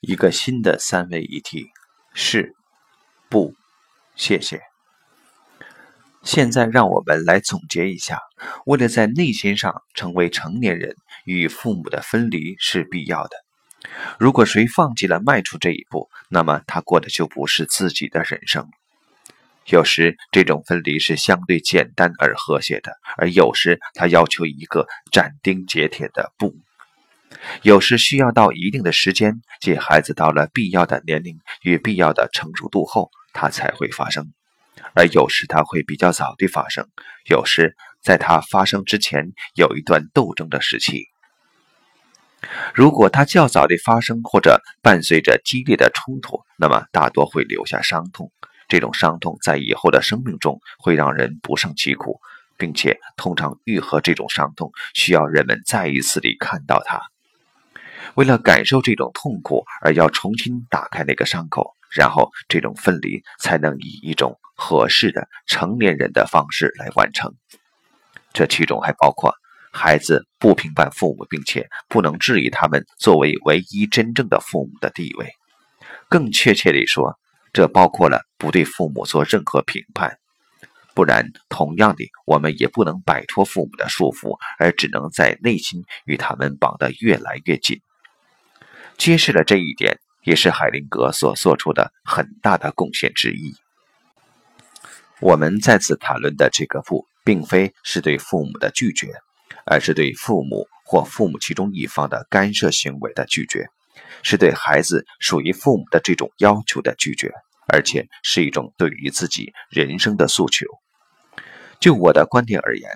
一个新的三位一体：是、不、谢谢。现在让我们来总结一下：为了在内心上成为成年人，与父母的分离是必要的。如果谁放弃了迈出这一步，那么他过的就不是自己的人生。有时这种分离是相对简单而和谐的，而有时他要求一个斩钉截铁的不。有时需要到一定的时间，即孩子到了必要的年龄与必要的成熟度后，它才会发生；而有时它会比较早地发生，有时在它发生之前有一段斗争的时期。如果它较早地发生，或者伴随着激烈的冲突，那么大多会留下伤痛。这种伤痛在以后的生命中会让人不胜其苦，并且通常愈合这种伤痛需要人们再一次地看到它。为了感受这种痛苦而要重新打开那个伤口，然后这种分离才能以一种合适的成年人的方式来完成。这其中还包括孩子不评判父母，并且不能质疑他们作为唯一真正的父母的地位。更确切地说，这包括了不对父母做任何评判，不然，同样的，我们也不能摆脱父母的束缚，而只能在内心与他们绑得越来越紧。揭示了这一点，也是海灵格所做出的很大的贡献之一。我们再次谈论的这个“不”，并非是对父母的拒绝，而是对父母或父母其中一方的干涉行为的拒绝。是对孩子属于父母的这种要求的拒绝，而且是一种对于自己人生的诉求。就我的观点而言，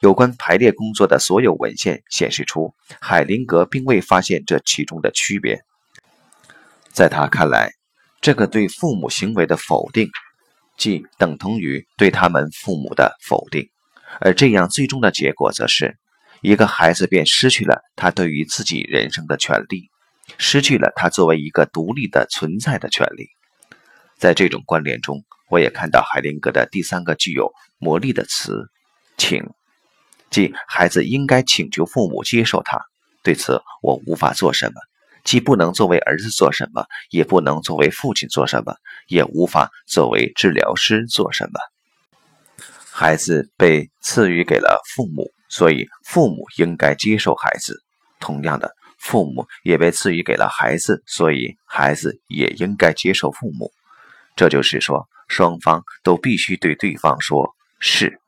有关排列工作的所有文献显示出，海灵格并未发现这其中的区别。在他看来，这个对父母行为的否定，即等同于对他们父母的否定，而这样最终的结果，则是一个孩子便失去了他对于自己人生的权利。失去了他作为一个独立的存在的权利。在这种关联中，我也看到海灵格的第三个具有魔力的词“请”，即孩子应该请求父母接受他。对此，我无法做什么，既不能作为儿子做什么，也不能作为父亲做什么，也无法作为治疗师做什么。孩子被赐予给了父母，所以父母应该接受孩子。同样的。父母也被赐予给了孩子，所以孩子也应该接受父母。这就是说，双方都必须对对方说“是”，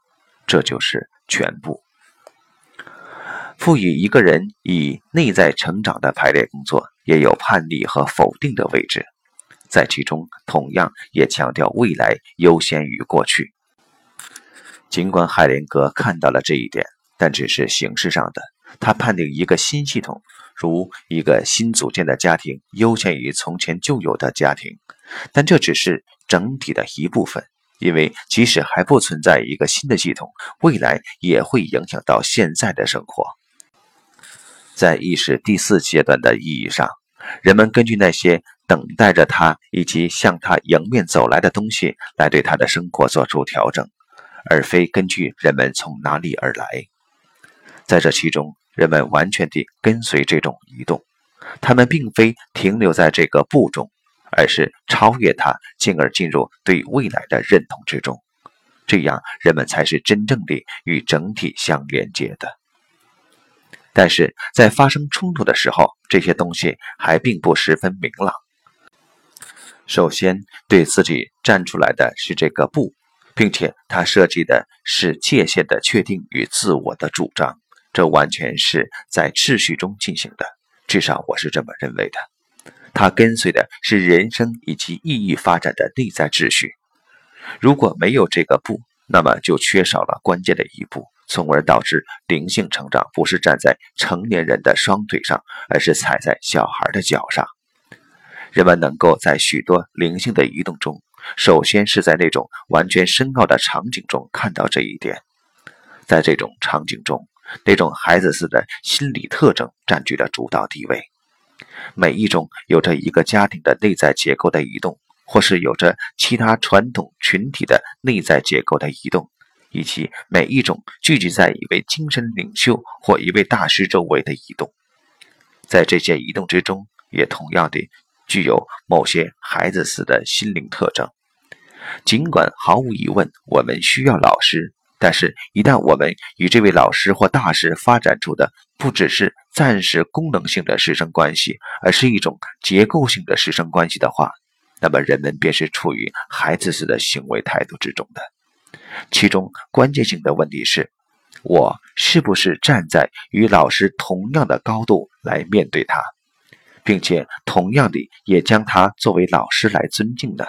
这就是全部。赋予一个人以内在成长的排列工作，也有叛逆和否定的位置，在其中同样也强调未来优先于过去。尽管海灵格看到了这一点，但只是形式上的。他判定一个新系统，如一个新组建的家庭，优先于从前就有的家庭，但这只是整体的一部分，因为即使还不存在一个新的系统，未来也会影响到现在的生活。在意识第四阶段的意义上，人们根据那些等待着他以及向他迎面走来的东西来对他的生活做出调整，而非根据人们从哪里而来。在这其中，人们完全地跟随这种移动，他们并非停留在这个步中，而是超越它，进而进入对未来的认同之中。这样，人们才是真正的与整体相连接的。但是在发生冲突的时候，这些东西还并不十分明朗。首先，对自己站出来的是这个不，并且它设计的是界限的确定与自我的主张。这完全是在秩序中进行的，至少我是这么认为的。它跟随的是人生以及意义发展的内在秩序。如果没有这个“不”，那么就缺少了关键的一步，从而导致灵性成长不是站在成年人的双腿上，而是踩在小孩的脚上。人们能够在许多灵性的移动中，首先是在那种完全深奥的场景中看到这一点。在这种场景中。那种孩子似的心理特征占据了主导地位。每一种有着一个家庭的内在结构的移动，或是有着其他传统群体的内在结构的移动，以及每一种聚集在一位精神领袖或一位大师周围的移动，在这些移动之中，也同样的具有某些孩子似的心灵特征。尽管毫无疑问，我们需要老师，但是，一旦我们与这位老师或大师发展出的不只是暂时功能性的师生关系，而是一种结构性的师生关系的话，那么人们便是处于孩子似的行为态度之中的。其中关键性的问题是：我是不是站在与老师同样的高度来面对他，并且同样的也将他作为老师来尊敬呢？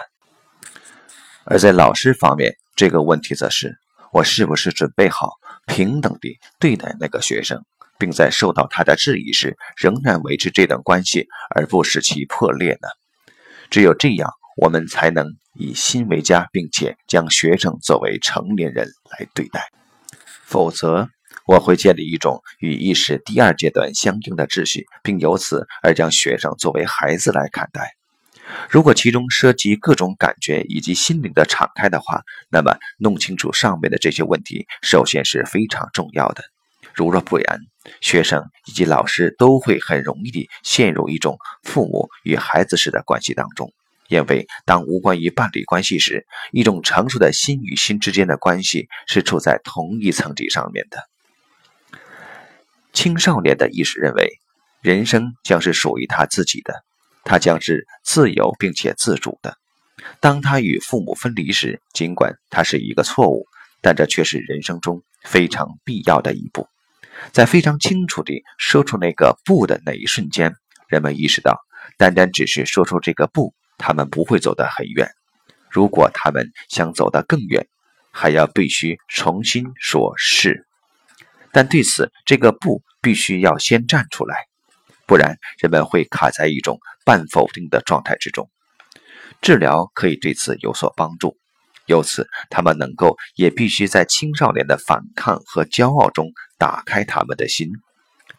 而在老师方面，这个问题则是：我是不是准备好平等地对待那个学生，并在受到他的质疑时，仍然维持这段关系而不使其破裂呢？只有这样，我们才能以心为家，并且将学生作为成年人来对待。否则，我会建立一种与意识第二阶段相应的秩序，并由此而将学生作为孩子来看待。如果其中涉及各种感觉以及心灵的敞开的话，那么弄清楚上面的这些问题，首先是非常重要的。如若不然，学生以及老师都会很容易地陷入一种父母与孩子式的关系当中。因为当无关于伴侣关系时，一种成熟的心与心之间的关系是处在同一层级上面的。青少年的意识认为，人生将是属于他自己的。他将是自由并且自主的。当他与父母分离时，尽管他是一个错误，但这却是人生中非常必要的一步。在非常清楚地说出那个“不”的那一瞬间，人们意识到，单单只是说出这个“不”，他们不会走得很远。如果他们想走得更远，还要必须重新说“是”。但对此，这个“不”必须要先站出来。不然，人们会卡在一种半否定的状态之中。治疗可以对此有所帮助，由此他们能够也必须在青少年的反抗和骄傲中打开他们的心。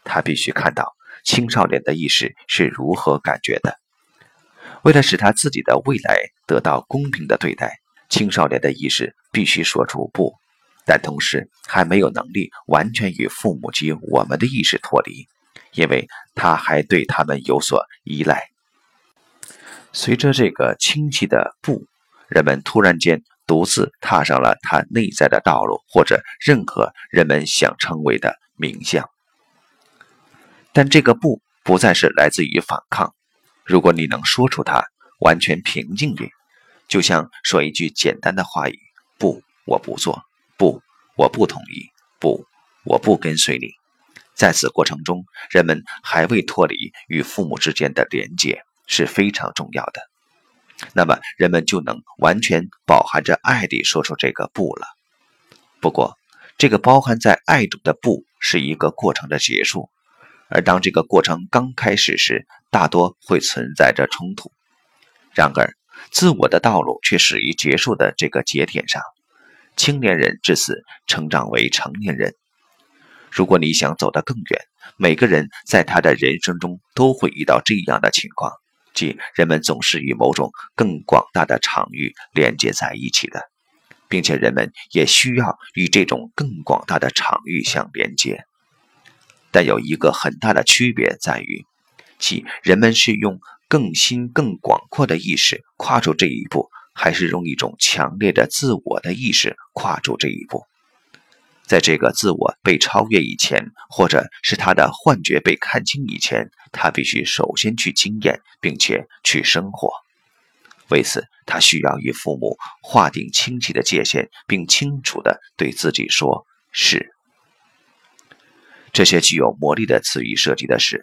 他必须看到青少年的意识是如何感觉的。为了使他自己的未来得到公平的对待，青少年的意识必须说出不，但同时还没有能力完全与父母及我们的意识脱离。因为他还对他们有所依赖。随着这个亲戚的不，人们突然间独自踏上了他内在的道路，或者任何人们想称为的名相。但这个不不再是来自于反抗。如果你能说出它，完全平静地，就像说一句简单的话语：“不，我不做；不，我不同意；不，我不跟随你。”在此过程中，人们还未脱离与父母之间的连接是非常重要的。那么，人们就能完全饱含着爱地说出这个“不”了。不过，这个包含在爱中的“不”是一个过程的结束，而当这个过程刚开始时，大多会存在着冲突。然而，自我的道路却始于结束的这个节点上。青年人至此成长为成年人。如果你想走得更远，每个人在他的人生中都会遇到这样的情况，即人们总是与某种更广大的场域连接在一起的，并且人们也需要与这种更广大的场域相连接。但有一个很大的区别在于，即人们是用更新、更广阔的意识跨出这一步，还是用一种强烈的自我的意识跨出这一步。在这个自我被超越以前，或者是他的幻觉被看清以前，他必须首先去经验，并且去生活。为此，他需要与父母划定清晰的界限，并清楚地对自己说“是”。这些具有魔力的词语设计的是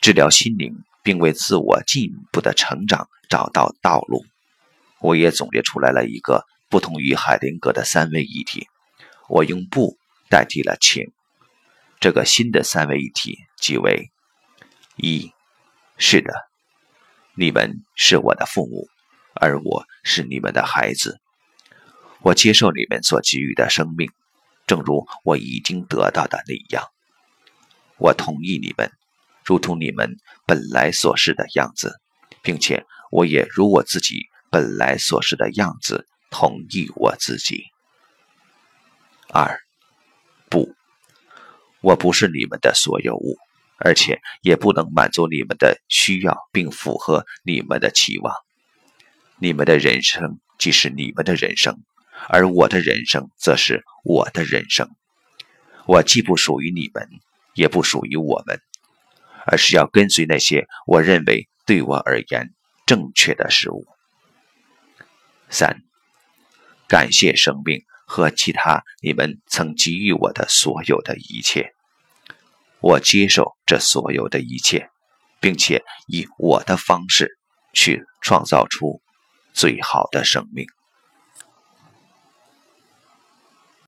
治疗心灵，并为自我进一步的成长找到道路。我也总结出来了一个不同于海灵格的三位一体。我用“不”代替了“请”，这个新的三位一体即为：一，是的，你们是我的父母，而我是你们的孩子。我接受你们所给予的生命，正如我已经得到的那样。我同意你们，如同你们本来所是的样子，并且我也如我自己本来所是的样子同意我自己。二，不，我不是你们的所有物，而且也不能满足你们的需要，并符合你们的期望。你们的人生即是你们的人生，而我的人生则是我的人生。我既不属于你们，也不属于我们，而是要跟随那些我认为对我而言正确的事物。三，感谢生命和其他你们曾给予我的所有的一切。我接受这所有的一切，并且以我的方式去创造出最好的生命。